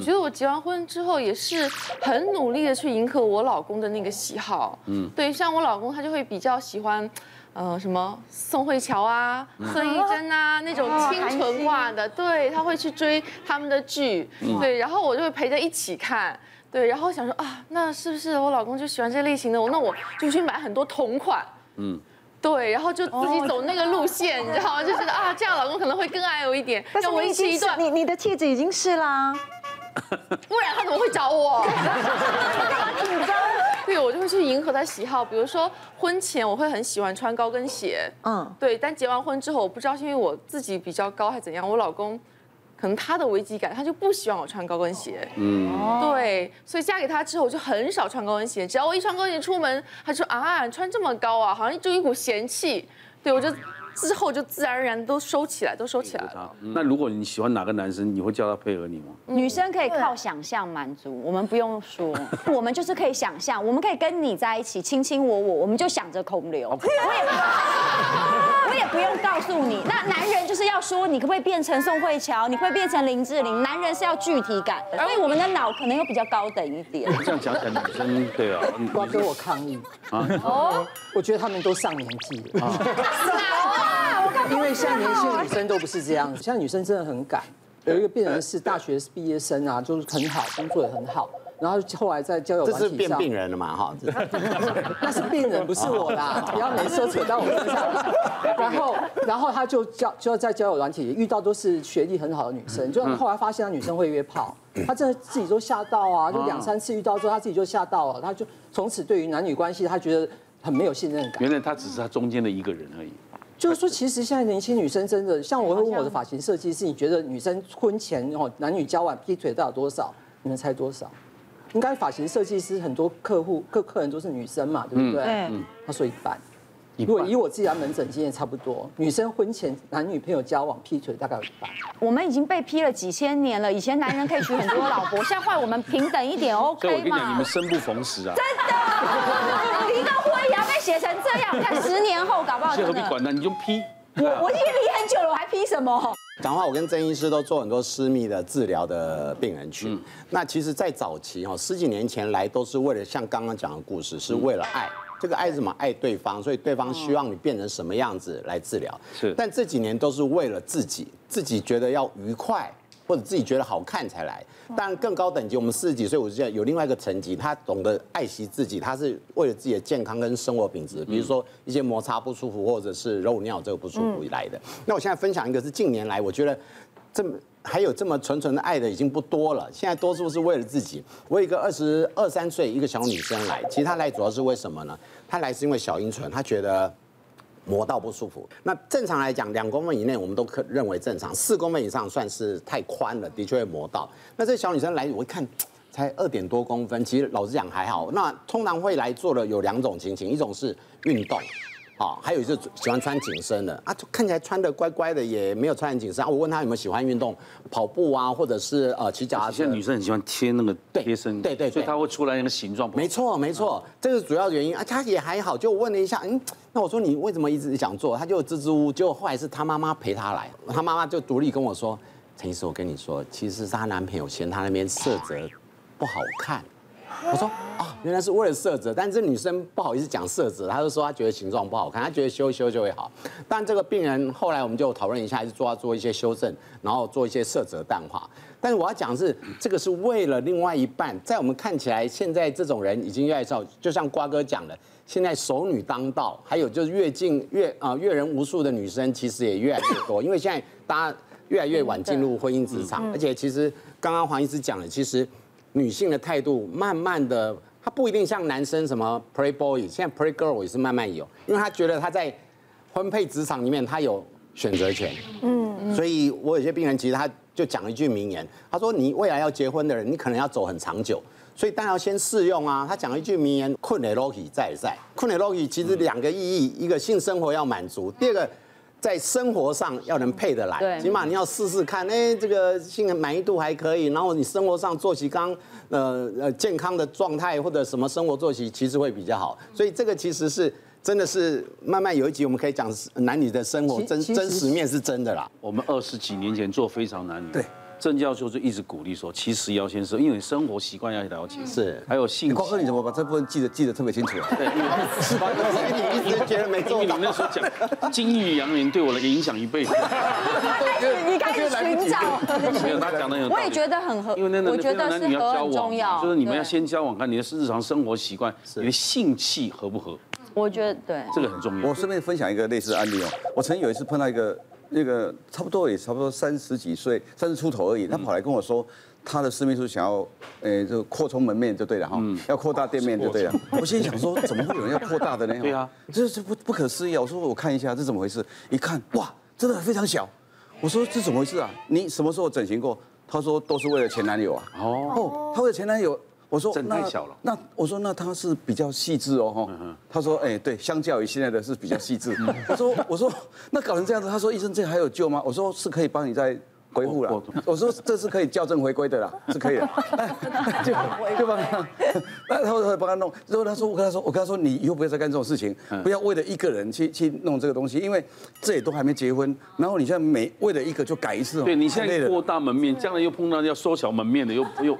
我觉得我结完婚之后也是很努力的去迎合我老公的那个喜好。嗯，对，像我老公他就会比较喜欢，呃，什么宋慧乔啊、孙艺珍啊那种清纯化的，对，他会去追他们的剧，对，然后我就会陪着一起看，对，然后想说啊，那是不是我老公就喜欢这类型的？我那我就去买很多同款，嗯。对，然后就自己走那个路线，你知道吗？就觉得啊，这样老公可能会更爱我一点。但是我一起一段，你你的气质已经是啦，不然他怎么会找我？紧张。对，我就会去迎合他喜好，比如说婚前我会很喜欢穿高跟鞋，嗯，对，但结完婚之后，我不知道是因为我自己比较高还是怎样，我老公。可能他的危机感，他就不希望我穿高跟鞋。嗯，对，所以嫁给他之后，我就很少穿高跟鞋。只要我一穿高跟鞋出门，他就说啊，穿这么高啊，好像就一股嫌弃。对，我就。之后就自然而然都收起来，都收起来了。那如果你喜欢哪个男生，你会叫他配合你吗？女生可以靠想象满足，我们不用说，我们就是可以想象，我们可以跟你在一起，卿卿我我，我们就想着孔刘。我也，我也不用告诉你。那男人就是要说，你可不可以变成宋慧乔？你会变成林志玲？男人是要具体感，所以我们的脑可能又比较高等一点。这样讲起来，女生对啊，瓜哥我抗议啊！哦，我觉得他们都上年纪了。因为现在年轻的女生都不是这样，现在女生真的很敢。有一个病人是大学毕业生啊，就是很好，工作也很好，然后后来在交友软体上，这是变病人了嘛？哈，那是病人，不是我啦，不要没说扯到我身上。然后，然后他就交就要在交友软体遇到都是学历很好的女生，就后来发现他女生会约炮，他真的自己都吓到啊，就两三次遇到之后，他自己就吓到了，他就从此对于男女关系，他觉得很没有信任感。原来他只是他中间的一个人而已。就是说，其实现在年轻女生真的，像我会问我的发型设计师，你觉得女生婚前哦男女交往劈腿到底多少？你们猜多少？应该发型设计师很多客户客客人都是女生嘛，对不对？嗯。他说一半。如果以我自己的门诊经验，差不多，女生婚前男女朋友交往劈腿大概有一半。我们已经被劈了几千年了，以前男人可以娶很多老婆，现在换我们平等一点，OK 吗？所以我跟你讲，你们生不逢时啊。真的，写成这样，看十年后搞不好真的。何必管呢？你就批。我我已经离很久了，我还批什么？讲话，我跟曾医师都做很多私密的治疗的病人群。嗯、那其实，在早期哈，十几年前来都是为了像刚刚讲的故事，是为了爱。这个爱是什么？爱对方，所以对方希望你变成什么样子来治疗。是。但这几年都是为了自己，自己觉得要愉快。或者自己觉得好看才来，当然更高等级，我们四十几岁、五十岁有另外一个层级，他懂得爱惜自己，他是为了自己的健康跟生活品质，比如说一些摩擦不舒服，或者是漏尿这个不舒服来的。那我现在分享一个是近年来，我觉得这么还有这么纯纯的爱的已经不多了，现在多数是为了自己。我有一个二十二三岁一个小女生来，其实她来主要是为什么呢？她来是因为小阴唇，她觉得。磨到不舒服，那正常来讲，两公分以内我们都可认为正常，四公分以上算是太宽了，的确会磨到。那这小女生来，我一看 才二点多公分，其实老实讲还好。那通常会来做的有两种情形，一种是运动。啊，还有就是喜欢穿紧身的啊，看起来穿的乖乖的，也没有穿很紧身啊。我问他有没有喜欢运动，跑步啊，或者是呃骑脚踏车。现在女生很喜欢贴那个贴身，对对对，所以她会出来那个形状。没错没错，这是主要原因啊。她也还好，就问了一下，嗯，那我说你为什么一直想做？她就支支吾吾，结果后来是他妈妈陪她来，她妈妈就独立跟我说，陈医师，我跟你说，其实是她男朋友嫌她那边色泽不好看。我说啊，原来是为了色泽，但是这女生不好意思讲色泽，她就说她觉得形状不好看，她觉得修一修就会好。但这个病人后来我们就讨论一下，还是做要做一些修正，然后做一些色泽淡化。但是我要讲的是，这个是为了另外一半，在我们看起来，现在这种人已经越来越少，就像瓜哥讲的，现在熟女当道，还有就是阅尽阅啊阅人无数的女生，其实也越来越多，因为现在大家越来越晚进入婚姻职场，而且其实刚刚黄医师讲了，其实。女性的态度慢慢的，她不一定像男生什么 playboy，现在 play girl 也是慢慢有，因为她觉得她在婚配职场里面她有选择权。嗯，所以我有些病人其实他就讲一句名言，他说你未来要结婚的人，你可能要走很长久，所以当然要先试用啊。他讲了一句名言，困的 Loki 在在，困的 logi 其实两个意义，一个性生活要满足，第二个。在生活上要能配得来，对，起码你要试试看，哎，这个性满意度还可以，然后你生活上作息刚，呃呃健康的状态或者什么生活作息其实会比较好，所以这个其实是真的是慢慢有一集我们可以讲男女的生活真真实面是真的啦。我们二十几年前做非常男女，对，郑教授就一直鼓励说，其实要先生，因为你生活习惯要了解，是，还有性。光哥，你怎么把这部分记得记得特别清楚啊？对，因为是吧？你一直觉得没做，因为你那时候讲金玉良缘对我的影响一辈子。你开始寻找。没有，他讲的有。我也觉得很合，因为那那那男女要交往，就是你们要先交往，看你的日常生活习惯，你的性气合不合？我觉得对，这个很重要。我顺便分享一个类似案例哦，我曾经有一次碰到一个。那个差不多也差不多三十几岁，三十出头而已。他跑来跟我说，他的私密处想要，诶，就扩充门面就对了哈，要扩大店面就对了。我心里想说，怎么会有人要扩大的呢？对啊，这是不不可思议啊！我说我看一下这怎么回事，一看哇，真的非常小。我说这怎么回事啊？你什么时候整形过？他说都是为了前男友啊。哦，他为了前男友。我说整太小了。那我说那他是比较细致哦，哈。他说哎，对，相较于现在的是比较细致。我说我说那搞成这样子，他说医生这还有救吗？我说是可以帮你再恢复了。我说这是可以校正回归的啦，是可以的。就就帮他，那他会帮他弄。之后他说我跟他说我跟他说你以后不要再干这种事情，不要为了一个人去去弄这个东西，因为这也都还没结婚。然后你现在每为了一个就改一次。对，你现在扩大门面，将来又碰到要缩小门面的，又又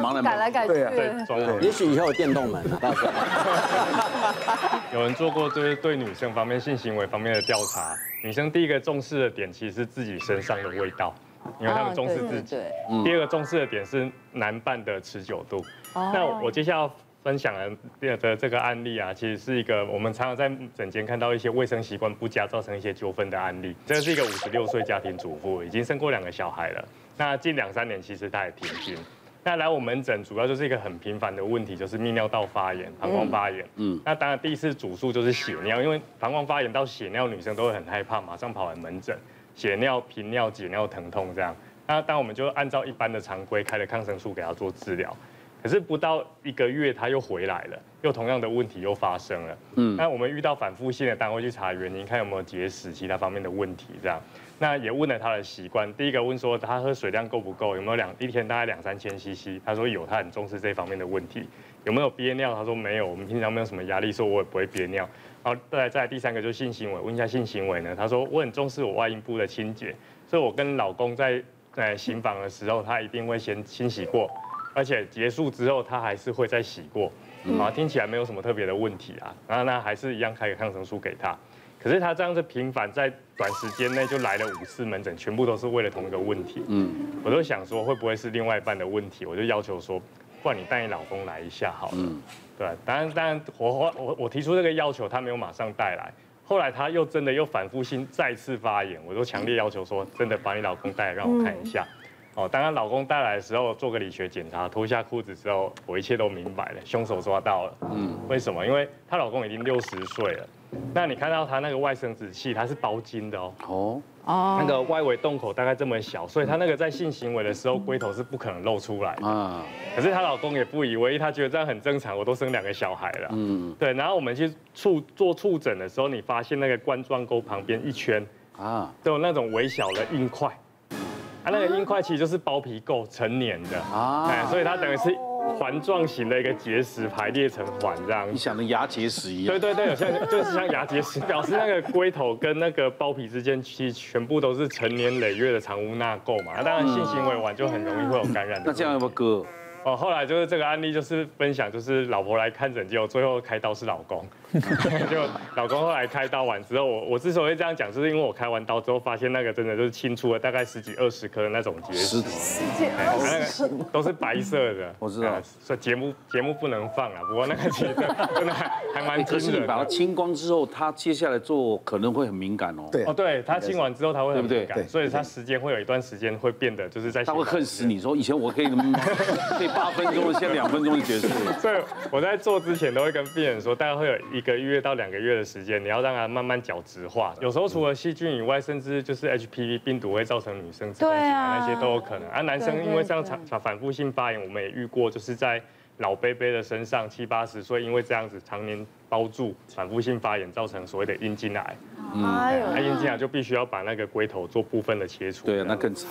忙来忙改来改去。对对，也许以后有电动门。有人做过就是对女生方面性行为方面的调查。女生第一个重视的点其实是自己身上的味道，因为他们重视自己。第二个重视的点是男伴的持久度。那我接下来要分享的的这个案例啊，其实是一个我们常常在诊间看到一些卫生习惯不佳造成一些纠纷的案例。这是一个五十六岁家庭主妇，已经生过两个小孩了。那近两三年其实她也停经。那来我门诊主要就是一个很频繁的问题，就是泌尿道发炎、膀胱发炎。嗯，那当然第一次主诉就是血尿，因为膀胱发炎到血尿，女生都会很害怕，马上跑来门诊，血尿、频尿、解尿、疼痛这样。那当我们就按照一般的常规开了抗生素给她做治疗，可是不到一个月她又回来了，又同样的问题又发生了。嗯，那我们遇到反复性的，当然会去查原因，看有没有结石、其他方面的问题这样。那也问了他的习惯，第一个问说他喝水量够不够，有没有两一天大概两三千 CC，他说有，他很重视这方面的问题。有没有憋尿？他说没有，我们平常没有什么压力，说我也不会憋尿。然后再来再来第三个就是性行为，问一下性行为呢？他说我很重视我外阴部的清洁，所以我跟老公在在行房的时候，他一定会先清洗过，而且结束之后他还是会再洗过。啊，听起来没有什么特别的问题啊，然后呢还是一样开个抗生素给他。可是他这样子频繁，在短时间内就来了五次门诊，全部都是为了同一个问题。嗯，我都想说会不会是另外一半的问题，我就要求说，不然你带你老公来一下好了。嗯，对，当然当然我我我提出这个要求，他没有马上带来，后来他又真的又反复性再次发言，我就强烈要求说，真的把你老公带来让我看一下。哦，当她老公带来的时候，做个理学检查，脱下裤子之后，我一切都明白了，凶手抓到了。嗯，为什么？因为她老公已经六十岁了。那你看到她那个外生殖器，它是包茎的哦。哦哦，那个外围洞口大概这么小，所以她那个在性行为的时候，龟头是不可能露出来啊。可是她老公也不以为意，他觉得这样很正常，我都生两个小孩了。嗯，对。然后我们去触做触诊的时候，你发现那个冠状沟旁边一圈啊，都有那种微小的硬块。啊，那个硬块其实就是包皮垢成年的啊，哎，所以它等于是。环状型的一个结石排列成环这样，你想的牙结石一样。对对对，有像就是像牙结石，表示那个龟头跟那个包皮之间其实全部都是成年累月的藏污纳垢嘛。那当然性行为完就很容易会有感染的。那这样要不要割？哦，后来就是这个案例，就是分享，就是老婆来看诊，结果最后开刀是老公，就老公后来开刀完之后，我我之所以这样讲，就是因为我开完刀之后发现那个真的就是清出了大概十几二十颗那种结石，十几二十颗都是白色的，我知道，所以节目节目不能放啊，不过那个其实 真的还还蛮。可是你把它清光之后，它接下来做可能会很敏感哦。对哦，对，它清完之后它会很敏感，所以它时间会有一段时间会变得就是在。他会恨死你说以前我可以 可以。八分钟，现在两分钟就结束了。所以我在做之前都会跟病人说，大概会有一个月到两个月的时间，你要让它慢慢角质化。有时候除了细菌以外，甚至就是 HPV 病毒会造成女生子宫颈癌那些都有可能。啊，男生因为这样常反复性发炎，我们也遇过，就是在老伯伯的身上七八十岁，因为这样子常年包住反复性发炎，造成所谓的阴茎癌。嗯，那阴茎癌就必须要把那个龟头做部分的切除。对啊，那更惨。